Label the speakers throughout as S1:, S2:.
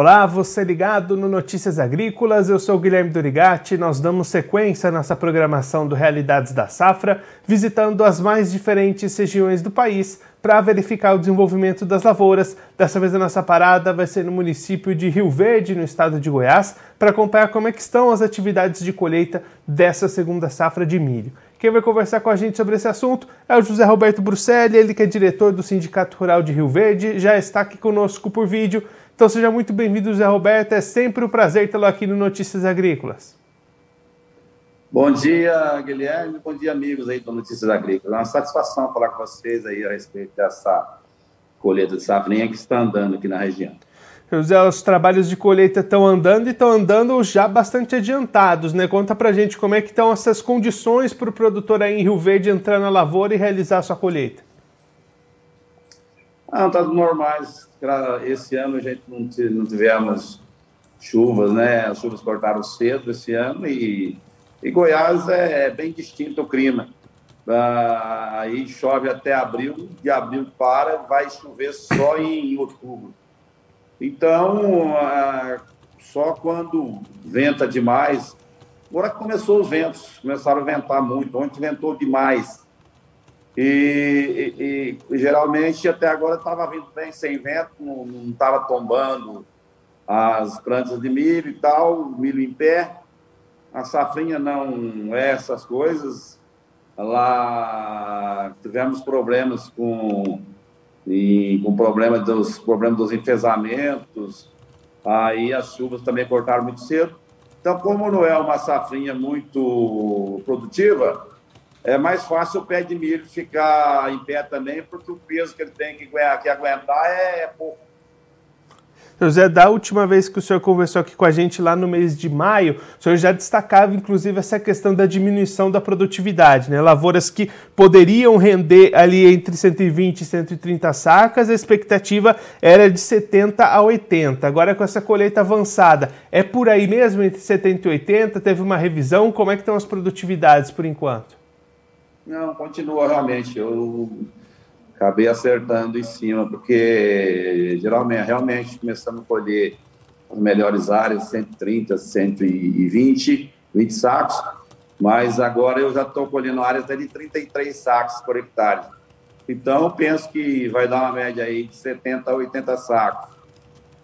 S1: Olá, você ligado no Notícias Agrícolas, eu sou Guilherme Dorigati. Nós damos sequência à nossa programação do Realidades da Safra, visitando as mais diferentes regiões do país para verificar o desenvolvimento das lavouras. Dessa vez a nossa parada vai ser no município de Rio Verde, no estado de Goiás, para acompanhar como é estão as atividades de colheita dessa segunda safra de milho. Quem vai conversar com a gente sobre esse assunto é o José Roberto Bruxelli, ele que é diretor do Sindicato Rural de Rio Verde, já está aqui conosco por vídeo. Então seja muito bem-vindo, José Roberto. É sempre um prazer tê-lo aqui no Notícias Agrícolas.
S2: Bom dia, Guilherme. Bom dia, amigos aí do Notícias Agrícolas. É uma satisfação falar com vocês aí a respeito dessa colheita de safrinha que está andando aqui na região.
S1: José, os trabalhos de colheita estão andando e estão andando já bastante adiantados, né? Conta pra gente como é que estão essas condições para o produtor aí em Rio Verde entrar na lavoura e realizar a sua colheita.
S2: Ah, tá normais. Esse ano a gente não, tivemos chuvas, né? As chuvas cortaram cedo esse ano e, e Goiás é, é bem distinto o clima. Ah, aí chove até abril, de abril para, vai chover só em outubro. Então, ah, só quando venta demais, agora começou os ventos, começaram a ventar muito, ontem ventou demais. E, e, e geralmente até agora estava vindo bem sem vento, não estava tombando as plantas de milho e tal, milho em pé. A safrinha não é essas coisas. Lá tivemos problemas com e com problema dos problemas dos enfesamentos. Aí as chuvas também cortaram muito cedo. Então, como não é uma safrinha muito produtiva, é mais fácil o pé de milho ficar em pé também, porque o peso que ele tem que, que aguentar é, é pouco.
S1: José, da última vez que o senhor conversou aqui com a gente lá no mês de maio, o senhor já destacava, inclusive, essa questão da diminuição da produtividade, né? Lavouras que poderiam render ali entre 120 e 130 sacas, a expectativa era de 70 a 80. Agora, com essa colheita avançada, é por aí mesmo, entre 70 e 80? Teve uma revisão? Como é que estão as produtividades por enquanto?
S2: Não, continua realmente. Eu acabei acertando em cima, porque geralmente, realmente, começamos a colher as melhores áreas, 130, 120, 20 sacos, mas agora eu já estou colhendo áreas de 33 sacos por hectare. Então, penso que vai dar uma média aí de 70 a 80 sacos.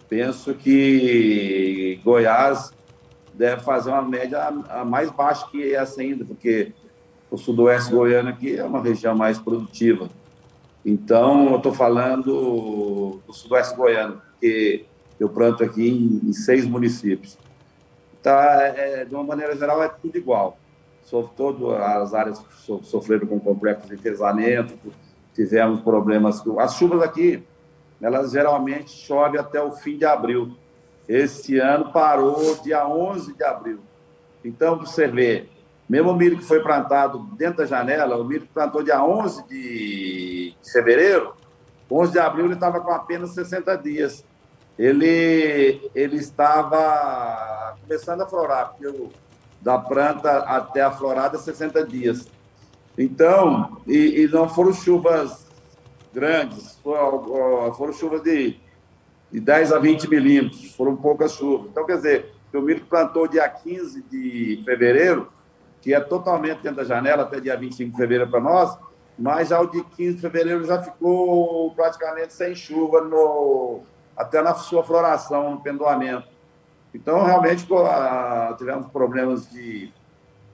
S2: Penso que Goiás deve fazer uma média mais baixa que essa ainda, porque o sudoeste goiano aqui é uma região mais produtiva. Então, eu estou falando do sudoeste goiano, porque eu planto aqui em, em seis municípios. Tá, é, de uma maneira geral, é tudo igual. Todas as áreas so, sofreram com complexos de enfesamento, tivemos problemas. Com... As chuvas aqui, elas geralmente chovem até o fim de abril. Esse ano parou dia 11 de abril. Então, você vê, mesmo o milho que foi plantado dentro da janela, o milho que plantou dia 11 de fevereiro, 11 de abril ele estava com apenas 60 dias. Ele, ele estava começando a florar, porque da planta até a florada 60 dias. Então, e, e não foram chuvas grandes, foram, foram chuvas de, de 10 a 20 milímetros, foram poucas chuvas. Então, quer dizer, o milho plantou dia 15 de fevereiro, que é totalmente dentro da janela, até dia 25 de fevereiro para nós, mas já o de 15 de fevereiro já ficou praticamente sem chuva, no, até na sua floração, no pendoamento. Então, realmente, tivemos problemas de,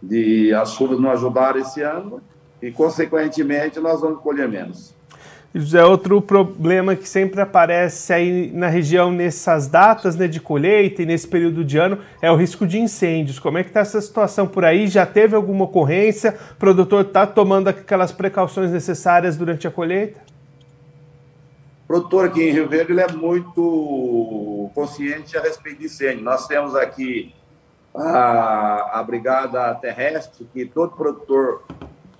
S2: de as chuvas não ajudaram esse ano e, consequentemente, nós vamos colher menos.
S1: José, outro problema que sempre aparece aí na região nessas datas né, de colheita e nesse período de ano é o risco de incêndios. Como é que está essa situação por aí? Já teve alguma ocorrência? O produtor está tomando aquelas precauções necessárias durante a colheita?
S2: O produtor aqui em Rio Verde ele é muito consciente a respeito de incêndio. Nós temos aqui a, a Brigada Terrestre, que todo produtor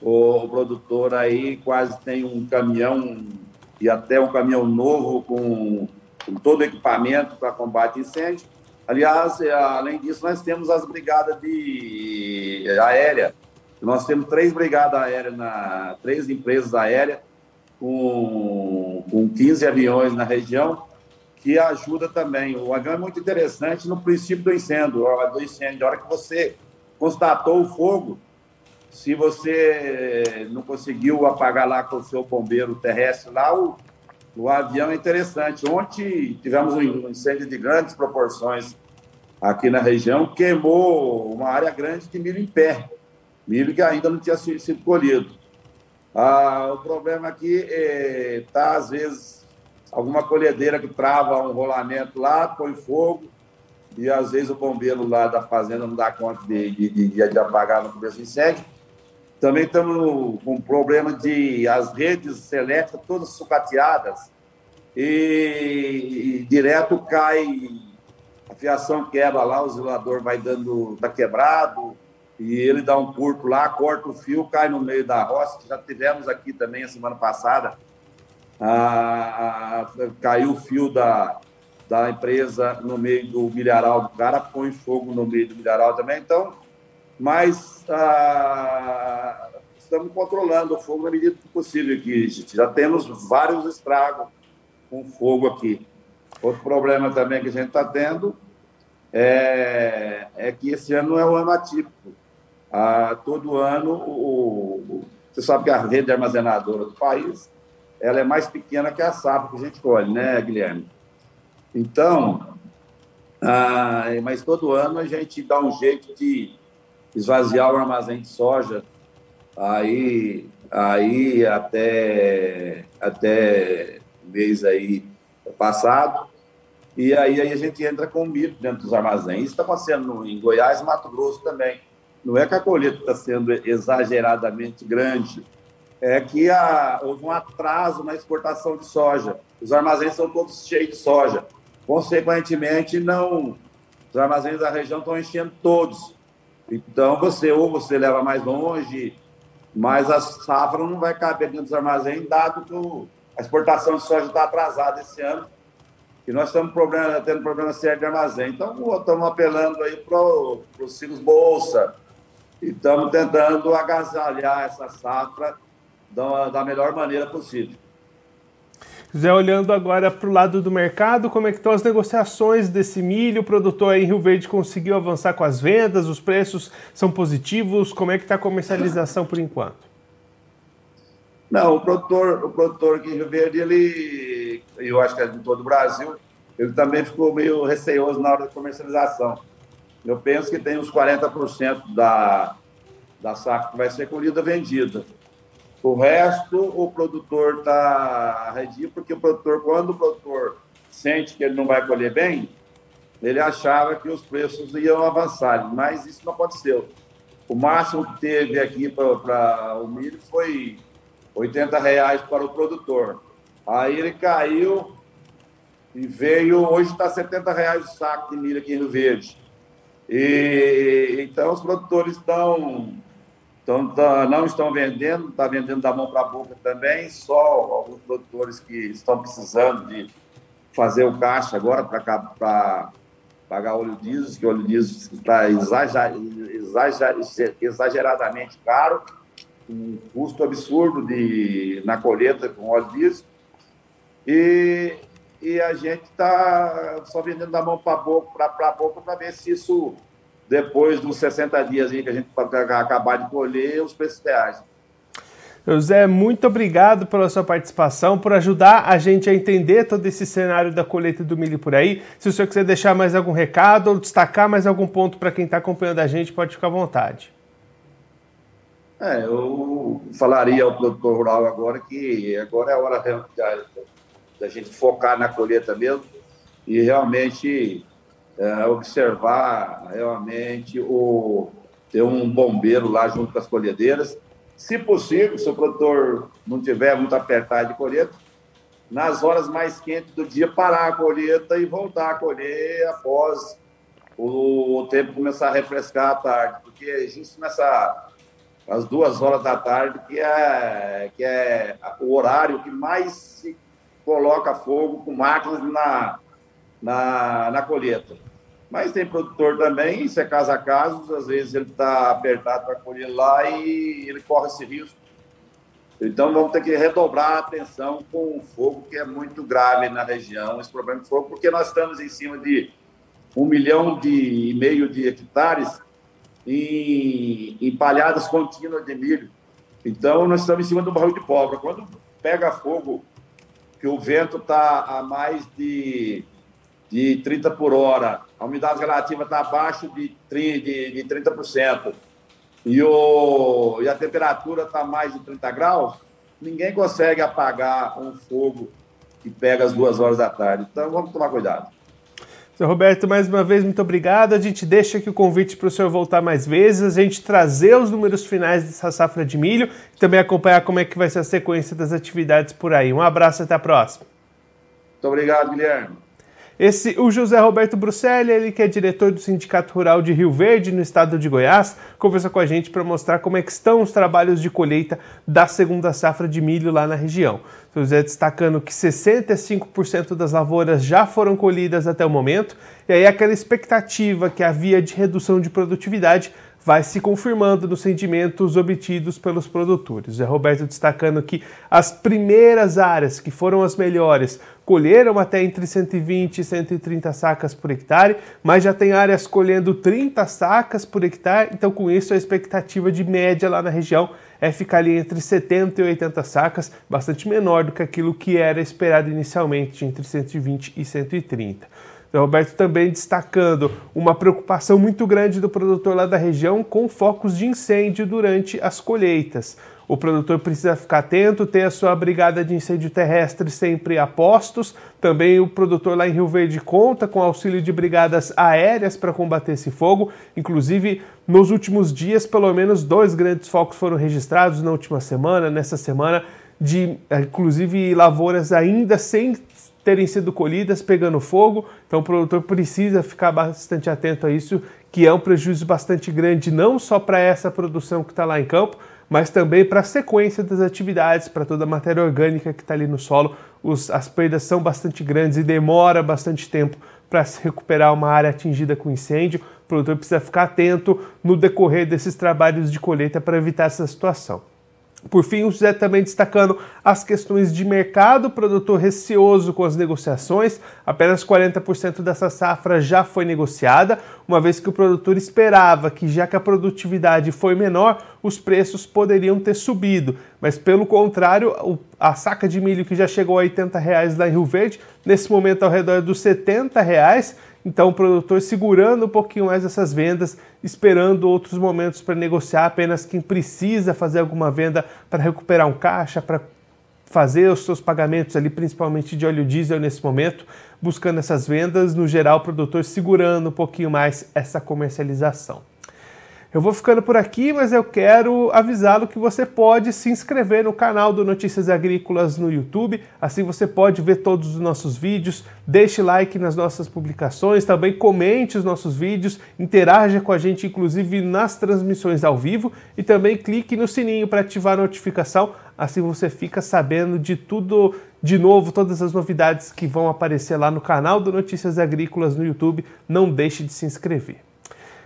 S2: o produtor aí quase tem um caminhão e até um caminhão novo com, com todo o equipamento para combate a incêndio. Aliás, é, além disso, nós temos as brigadas de aérea. Nós temos três brigadas aéreas, na, três empresas aéreas com, com 15 aviões na região que ajuda também. O avião é muito interessante no princípio do incêndio, do incêndio. A hora que você constatou o fogo, se você não conseguiu apagar lá com o seu bombeiro terrestre lá, o, o avião é interessante. Ontem tivemos um incêndio de grandes proporções aqui na região, queimou uma área grande de milho em pé, milho que ainda não tinha sido colhido. Ah, o problema aqui está, é, às vezes, alguma colhedeira que trava um rolamento lá, põe fogo, e às vezes o bombeiro lá da fazenda não dá conta de, de, de, de apagar no começo do incêndio. Também estamos com problema de as redes elétricas todas sucateadas e, e direto cai, a fiação quebra lá, o isolador vai dando, está quebrado, e ele dá um curto lá, corta o fio, cai no meio da roça. Já tivemos aqui também a semana passada, a, a, caiu o fio da, da empresa no meio do milharal do cara, põe fogo no meio do milharal também. Então, mas ah, estamos controlando o fogo na medida do possível aqui. Já temos vários estragos com fogo aqui. Outro problema também que a gente está tendo é, é, que esse ano é um ano atípico. Ah, todo ano, o, você sabe que a rede armazenadora do país ela é mais pequena que a safra que a gente colhe, né, Guilherme? Então, ah, mas todo ano a gente dá um jeito de esvaziar o armazém de soja aí, aí até, até mês aí passado. E aí, aí a gente entra com milho dentro dos armazéns. Isso está acontecendo em Goiás e Mato Grosso também. Não é que a colheita está sendo exageradamente grande, é que a, houve um atraso na exportação de soja. Os armazéns são todos cheios de soja. Consequentemente, não, os armazéns da região estão enchendo todos. Então, você ou você leva mais longe, mas a safra não vai caber dentro dos armazéns, dado que a exportação de soja está atrasada esse ano. E nós estamos problema, tendo problema sério de armazém. Então, estamos apelando aí para os Silos Bolsa, e estamos tentando agasalhar essa safra da, da melhor maneira possível.
S1: Zé, olhando agora para o lado do mercado, como é que estão as negociações desse milho? O produtor em Rio Verde conseguiu avançar com as vendas? Os preços são positivos? Como é que está a comercialização por enquanto?
S2: Não, o produtor, o produtor aqui em Rio Verde, ele, eu acho que é de todo o Brasil, ele também ficou meio receoso na hora da comercialização. Eu penso que tem uns 40% da, da safra que vai ser colhida vendida. O resto, o produtor está arredio, porque o produtor, quando o produtor sente que ele não vai colher bem, ele achava que os preços iam avançar, mas isso não aconteceu. O máximo que teve aqui para o milho foi 80 reais para o produtor. Aí ele caiu e veio, hoje está 70 reais o saco de milho aqui em Rio Verde. E, então os produtores estão então, tá, não estão vendendo, está vendendo da mão para a boca também, só alguns produtores que estão precisando de fazer o caixa agora para pagar óleo diesel, que o óleo diesel está exager, exager, exageradamente caro, um custo absurdo de, na colheita com óleo diesel. E, e a gente está só vendendo da mão para a boca para ver se isso depois dos 60 dias que a gente acabar de colher, os preços reais.
S1: José, muito obrigado pela sua participação, por ajudar a gente a entender todo esse cenário da colheita do milho por aí. Se o senhor quiser deixar mais algum recado ou destacar mais algum ponto para quem está acompanhando a gente, pode ficar à vontade.
S2: É, eu falaria ao produtor rural agora que agora é a hora da gente focar na colheita mesmo e realmente é, observar realmente o ter um bombeiro lá junto com as colhedeiras. Se possível, se o produtor não tiver muito apertado de colheita, nas horas mais quentes do dia, parar a colheita e voltar a colher após o, tempo começar a refrescar à tarde, porque é justo nessa as duas horas da tarde que é que é o horário que mais se coloca fogo com máquinas na na, na colheita. Mas tem produtor também, isso é caso a caso, às vezes ele está apertado para colher lá e ele corre esse risco. Então vamos ter que redobrar a atenção com o fogo, que é muito grave na região, esse problema de fogo, porque nós estamos em cima de um milhão de, e meio de hectares em, em palhadas contínuas de milho. Então nós estamos em cima do barril de pólvora. Quando pega fogo, que o vento está a mais de, de 30 por hora, a umidade relativa está abaixo de, de, de 30%, e, o, e a temperatura está mais de 30 graus, ninguém consegue apagar um fogo que pega às duas horas da tarde. Então vamos tomar cuidado.
S1: Seu Roberto, mais uma vez, muito obrigado. A gente deixa aqui o convite para o senhor voltar mais vezes, a gente trazer os números finais dessa safra de milho e também acompanhar como é que vai ser a sequência das atividades por aí. Um abraço até a próxima.
S2: Muito obrigado, Guilherme.
S1: Esse, o José Roberto Bruxelli, ele que é diretor do Sindicato Rural de Rio Verde, no estado de Goiás, conversou com a gente para mostrar como é que estão os trabalhos de colheita da segunda safra de milho lá na região. O José destacando que 65% das lavouras já foram colhidas até o momento, e aí aquela expectativa que havia de redução de produtividade vai se confirmando nos rendimentos obtidos pelos produtores. É Roberto destacando que as primeiras áreas que foram as melhores colheram até entre 120 e 130 sacas por hectare, mas já tem áreas colhendo 30 sacas por hectare, então com isso a expectativa de média lá na região é ficar ali entre 70 e 80 sacas, bastante menor do que aquilo que era esperado inicialmente, entre 120 e 130. O Roberto também destacando uma preocupação muito grande do produtor lá da região com focos de incêndio durante as colheitas. O produtor precisa ficar atento, ter a sua brigada de incêndio terrestre sempre a postos. Também o produtor lá em Rio Verde conta com auxílio de brigadas aéreas para combater esse fogo. Inclusive, nos últimos dias, pelo menos dois grandes focos foram registrados na última semana, nessa semana, de inclusive lavouras ainda sem terem sido colhidas pegando fogo, então o produtor precisa ficar bastante atento a isso, que é um prejuízo bastante grande não só para essa produção que está lá em campo, mas também para a sequência das atividades, para toda a matéria orgânica que está ali no solo. Os, as perdas são bastante grandes e demora bastante tempo para se recuperar uma área atingida com incêndio. O produtor precisa ficar atento no decorrer desses trabalhos de colheita para evitar essa situação. Por fim, o José também destacando as questões de mercado, produtor receoso com as negociações, apenas 40% dessa safra já foi negociada, uma vez que o produtor esperava que, já que a produtividade foi menor, os preços poderiam ter subido. Mas, pelo contrário, a saca de milho que já chegou a 80 reais lá em Rio Verde, nesse momento ao redor dos 70 reais, então, o produtor segurando um pouquinho mais essas vendas, esperando outros momentos para negociar, apenas quem precisa fazer alguma venda para recuperar um caixa, para fazer os seus pagamentos ali, principalmente de óleo diesel nesse momento, buscando essas vendas, no geral, o produtor segurando um pouquinho mais essa comercialização. Eu vou ficando por aqui, mas eu quero avisá-lo que você pode se inscrever no canal do Notícias Agrícolas no YouTube. Assim você pode ver todos os nossos vídeos, deixe like nas nossas publicações, também comente os nossos vídeos, interaja com a gente, inclusive nas transmissões ao vivo, e também clique no sininho para ativar a notificação. Assim você fica sabendo de tudo de novo, todas as novidades que vão aparecer lá no canal do Notícias Agrícolas no YouTube. Não deixe de se inscrever.